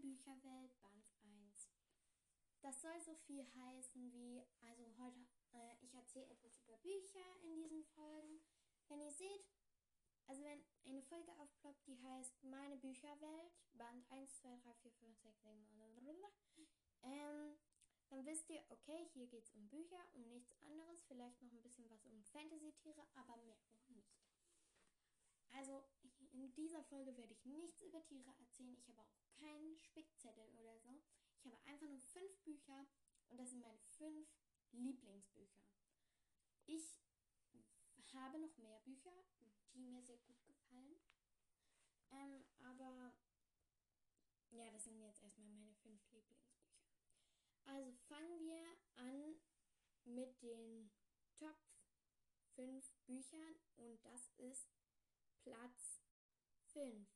Bücherwelt, Band 1. Das soll so viel heißen wie, also heute, äh, ich erzähle etwas über Bücher in diesen Folgen. Wenn ihr seht, also wenn eine Folge aufploppt, die heißt Meine Bücherwelt, Band 1, 2, 3, 4, 5, 6, 7, ähm, dann wisst ihr, okay, hier geht es um Bücher, um nichts anderes, vielleicht noch ein bisschen was um Fantasy-Tiere, aber mehr auch nicht. In dieser Folge werde ich nichts über Tiere erzählen. Ich habe auch keinen Spickzettel oder so. Ich habe einfach nur fünf Bücher und das sind meine fünf Lieblingsbücher. Ich habe noch mehr Bücher, die mir sehr gut gefallen. Ähm, aber ja, das sind jetzt erstmal meine fünf Lieblingsbücher. Also fangen wir an mit den Top 5 Büchern und das ist Platz 5.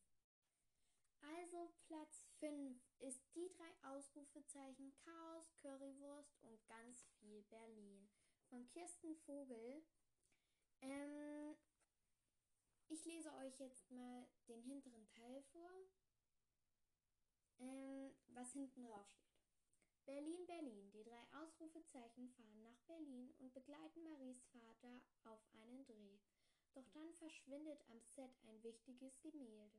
Also Platz 5 ist die drei Ausrufezeichen Chaos, Currywurst und ganz viel Berlin von Kirsten Vogel. Ähm, ich lese euch jetzt mal den hinteren Teil vor, ähm, was hinten drauf steht. Berlin, Berlin. Die drei Ausrufezeichen fahren nach Berlin und begleiten Maries Vater auf einen. Doch dann verschwindet am Set ein wichtiges Gemälde.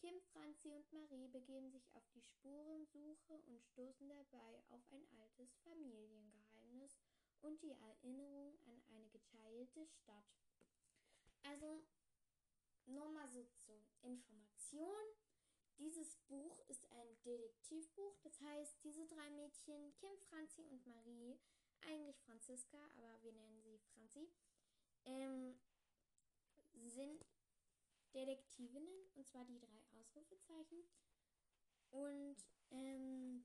Kim, Franzi und Marie begeben sich auf die Spurensuche und stoßen dabei auf ein altes Familiengeheimnis und die Erinnerung an eine geteilte Stadt. Also, nur mal so zur Information. Dieses Buch ist ein Detektivbuch, das heißt, diese drei Mädchen, Kim, Franzi und Marie, eigentlich Franziska, aber wir nennen sie Franzi, ähm, sind Detektivinnen, und zwar die drei Ausrufezeichen. Und ähm,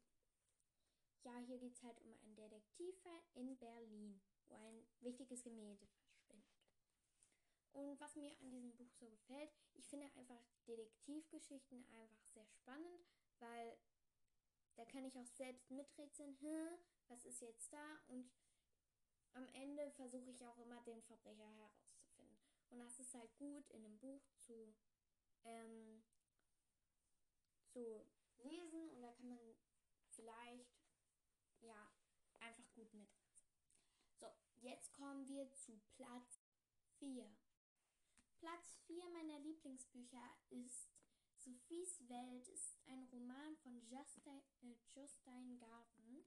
ja, hier geht es halt um einen Detektivfall in Berlin, wo ein wichtiges Gemälde verschwindet. Und was mir an diesem Buch so gefällt, ich finde einfach Detektivgeschichten einfach sehr spannend, weil da kann ich auch selbst miträtseln, was ist jetzt da? Und am Ende versuche ich auch immer den Verbrecher herauszufinden. Und das ist halt gut in einem Buch zu, ähm, zu lesen und da kann man vielleicht ja einfach gut mit. So, jetzt kommen wir zu Platz 4. Platz 4 meiner Lieblingsbücher ist Sophies Welt, ist ein Roman von Justin, äh, Justine Garden.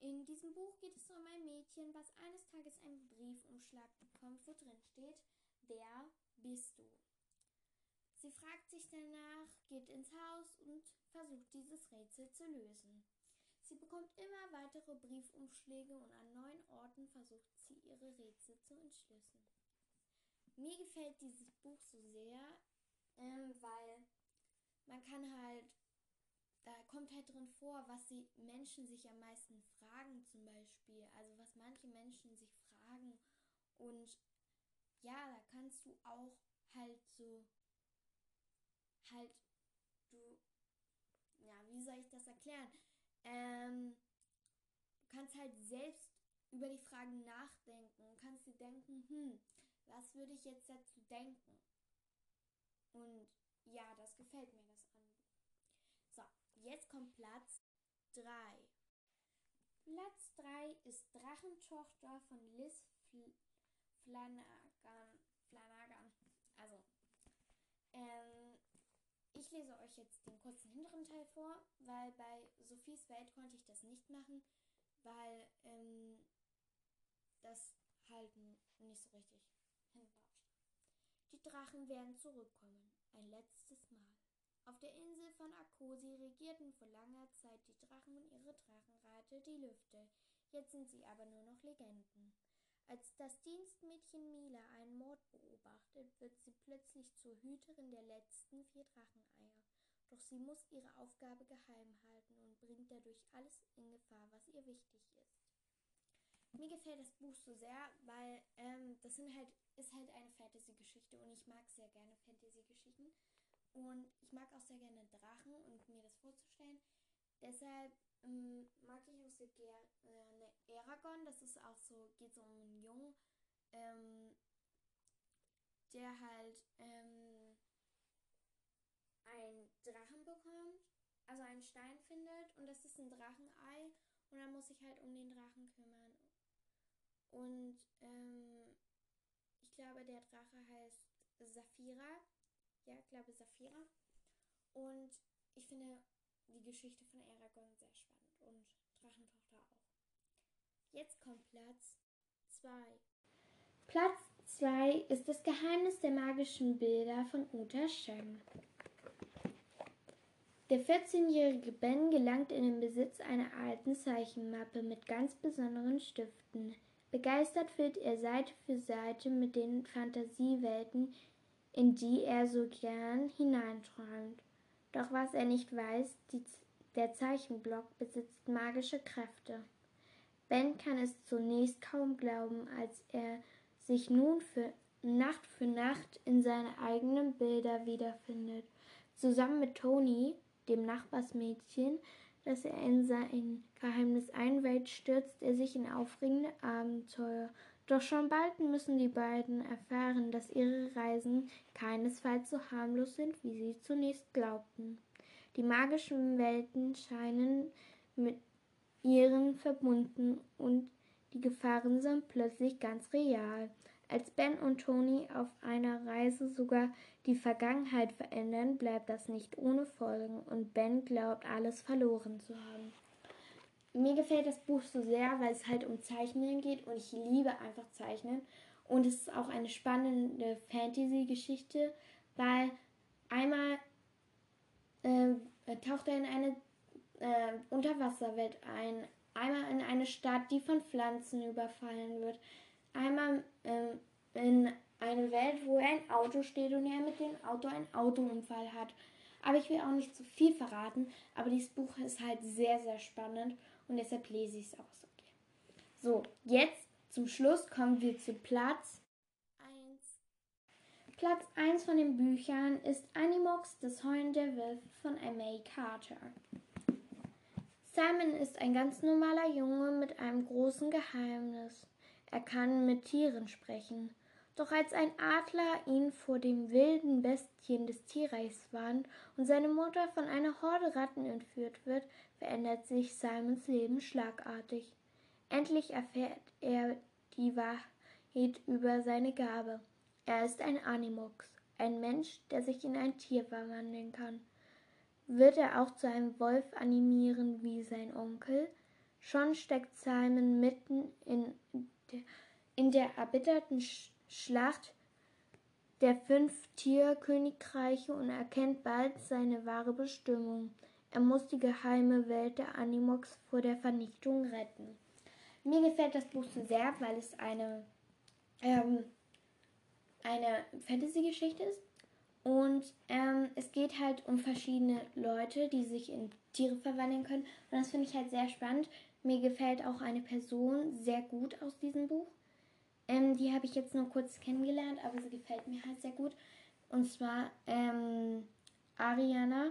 In diesem Buch geht es um ein Mädchen, was eines Tages einen Briefumschlag bekommt, wo drin steht, Wer bist du? Sie fragt sich danach, geht ins Haus und versucht dieses Rätsel zu lösen. Sie bekommt immer weitere Briefumschläge und an neuen Orten versucht sie ihre Rätsel zu entschlüsseln. Mir gefällt dieses Buch so sehr, ähm, weil man kann halt, da kommt halt drin vor, was die Menschen sich am meisten fragen zum Beispiel, also was manche Menschen sich fragen und ja, da kannst du auch halt so, halt, du, ja, wie soll ich das erklären? Ähm, du kannst halt selbst über die Fragen nachdenken und kannst dir denken, hm, was würde ich jetzt dazu denken? Und ja, das gefällt mir, das an. So, jetzt kommt Platz 3. Platz 3 ist Drachentochter von Liz Fl Flanagan. Flanagan. Also, ähm, ich lese euch jetzt den kurzen hinteren Teil vor, weil bei Sophies Welt konnte ich das nicht machen, weil ähm, das halt nicht so richtig hinbrauscht. Die Drachen werden zurückkommen, ein letztes Mal. Auf der Insel von Akosi regierten vor langer Zeit die Drachen und ihre Drachenreiter die Lüfte, jetzt sind sie aber nur noch Legenden. Als das Dienstmädchen Mila einen Mord beobachtet, wird sie plötzlich zur Hüterin der letzten vier Dracheneier. Doch sie muss ihre Aufgabe geheim halten und bringt dadurch alles in Gefahr, was ihr wichtig ist. Mir gefällt das Buch so sehr, weil ähm, das sind halt, ist halt eine Fantasy-Geschichte und ich mag sehr gerne Fantasy-Geschichten. Und ich mag auch sehr gerne Drachen und mir das vorzustellen. Deshalb ähm, mag ich auch sehr gerne äh, Aragon. Das ist auch so, geht so um einen Jungen, ähm, der halt ähm, einen Drachen bekommt. also einen Stein findet und das ist ein Drachenei und dann muss ich halt um den Drachen kümmern. Und ähm, ich glaube, der Drache heißt Saphira. Ja, ich glaube Saphira. Und ich finde die Geschichte von Aragorn sehr spannend und Drachentochter auch. Jetzt kommt Platz 2. Platz 2 ist das Geheimnis der magischen Bilder von Uta Shem. Der 14-jährige Ben gelangt in den Besitz einer alten Zeichenmappe mit ganz besonderen Stiften. Begeistert wird er Seite für Seite mit den Fantasiewelten, in die er so gern hineinträumt. Doch was er nicht weiß, die, der Zeichenblock besitzt magische Kräfte. Ben kann es zunächst kaum glauben, als er sich nun für Nacht für Nacht in seine eigenen Bilder wiederfindet. Zusammen mit Toni, dem Nachbarsmädchen, das er in sein Geheimnis einweiht, stürzt er sich in aufregende Abenteuer. Doch schon bald müssen die beiden erfahren, dass ihre Reisen keinesfalls so harmlos sind, wie sie zunächst glaubten. Die magischen Welten scheinen mit ihren verbunden und die Gefahren sind plötzlich ganz real. Als Ben und Tony auf einer Reise sogar die Vergangenheit verändern, bleibt das nicht ohne Folgen und Ben glaubt, alles verloren zu haben. Mir gefällt das Buch so sehr, weil es halt um Zeichnen geht und ich liebe einfach Zeichnen. Und es ist auch eine spannende Fantasy-Geschichte, weil einmal äh, taucht er in eine äh, Unterwasserwelt ein. Einmal in eine Stadt, die von Pflanzen überfallen wird. Einmal äh, in eine Welt, wo ein Auto steht und er mit dem Auto einen Autounfall hat. Aber ich will auch nicht zu viel verraten, aber dieses Buch ist halt sehr, sehr spannend und deshalb lese ich es so gerne. So, jetzt zum Schluss kommen wir zu Platz 1. Platz 1 von den Büchern ist Animox, das Heulen der Wölfe von M.A. Carter. Simon ist ein ganz normaler Junge mit einem großen Geheimnis. Er kann mit Tieren sprechen. Doch als ein Adler ihn vor dem wilden Bestien des Tierreichs warnt und seine Mutter von einer Horde Ratten entführt wird, verändert sich Simons Leben schlagartig. Endlich erfährt er die Wahrheit über seine Gabe. Er ist ein Animox, ein Mensch, der sich in ein Tier verwandeln kann. Wird er auch zu einem Wolf animieren wie sein Onkel? Schon steckt Simon mitten in der, in der erbitterten Schlacht der fünf Tierkönigreiche und erkennt bald seine wahre Bestimmung. Er muss die geheime Welt der Animox vor der Vernichtung retten. Mir gefällt das Buch sehr, weil es eine, ähm, eine Fantasy-Geschichte ist und ähm, es geht halt um verschiedene Leute, die sich in Tiere verwandeln können. Und das finde ich halt sehr spannend. Mir gefällt auch eine Person sehr gut aus diesem Buch. Ähm, die habe ich jetzt nur kurz kennengelernt, aber sie gefällt mir halt sehr gut. Und zwar ähm, Ariana.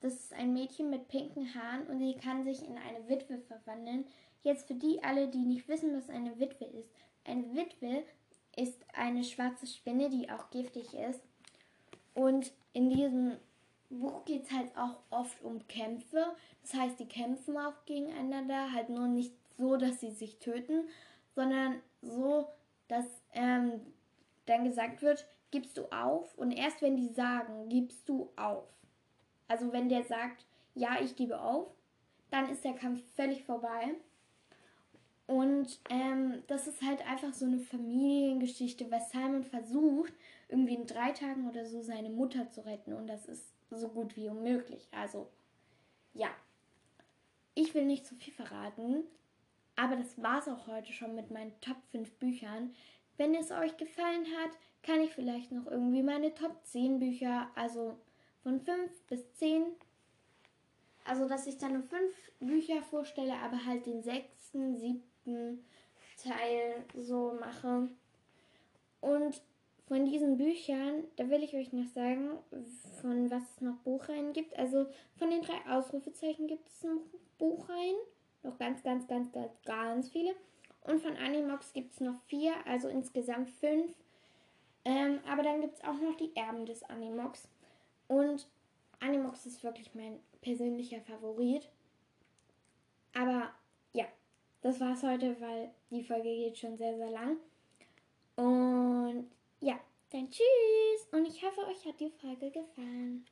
Das ist ein Mädchen mit pinken Haaren und sie kann sich in eine Witwe verwandeln. Jetzt für die alle, die nicht wissen, was eine Witwe ist. Eine Witwe ist eine schwarze Spinne, die auch giftig ist. Und in diesem Buch geht es halt auch oft um Kämpfe. Das heißt, die kämpfen auch gegeneinander, halt nur nicht so, dass sie sich töten, sondern so, dass ähm, dann gesagt wird, gibst du auf? Und erst wenn die sagen, gibst du auf. Also wenn der sagt, ja, ich gebe auf, dann ist der Kampf völlig vorbei. Und ähm, das ist halt einfach so eine Familiengeschichte, weil Simon versucht, irgendwie in drei Tagen oder so seine Mutter zu retten. Und das ist so gut wie unmöglich. Also, ja. Ich will nicht zu viel verraten, aber das war's auch heute schon mit meinen Top 5 Büchern. Wenn es euch gefallen hat, kann ich vielleicht noch irgendwie meine Top 10 Bücher, also von 5 bis 10 also, dass ich dann nur fünf Bücher vorstelle, aber halt den sechsten, siebten Teil so mache. Und von diesen Büchern, da will ich euch noch sagen, von was es noch Buchreihen gibt. Also von den drei Ausrufezeichen gibt es noch Buchreihen. Noch ganz, ganz, ganz, ganz, ganz viele. Und von Animox gibt es noch vier, also insgesamt fünf. Ähm, aber dann gibt es auch noch die Erben des Animox. Und Animox ist wirklich mein persönlicher Favorit. Aber ja, das war's heute, weil die Folge geht schon sehr, sehr lang. Und ja, dann tschüss. Und ich hoffe, euch hat die Folge gefallen.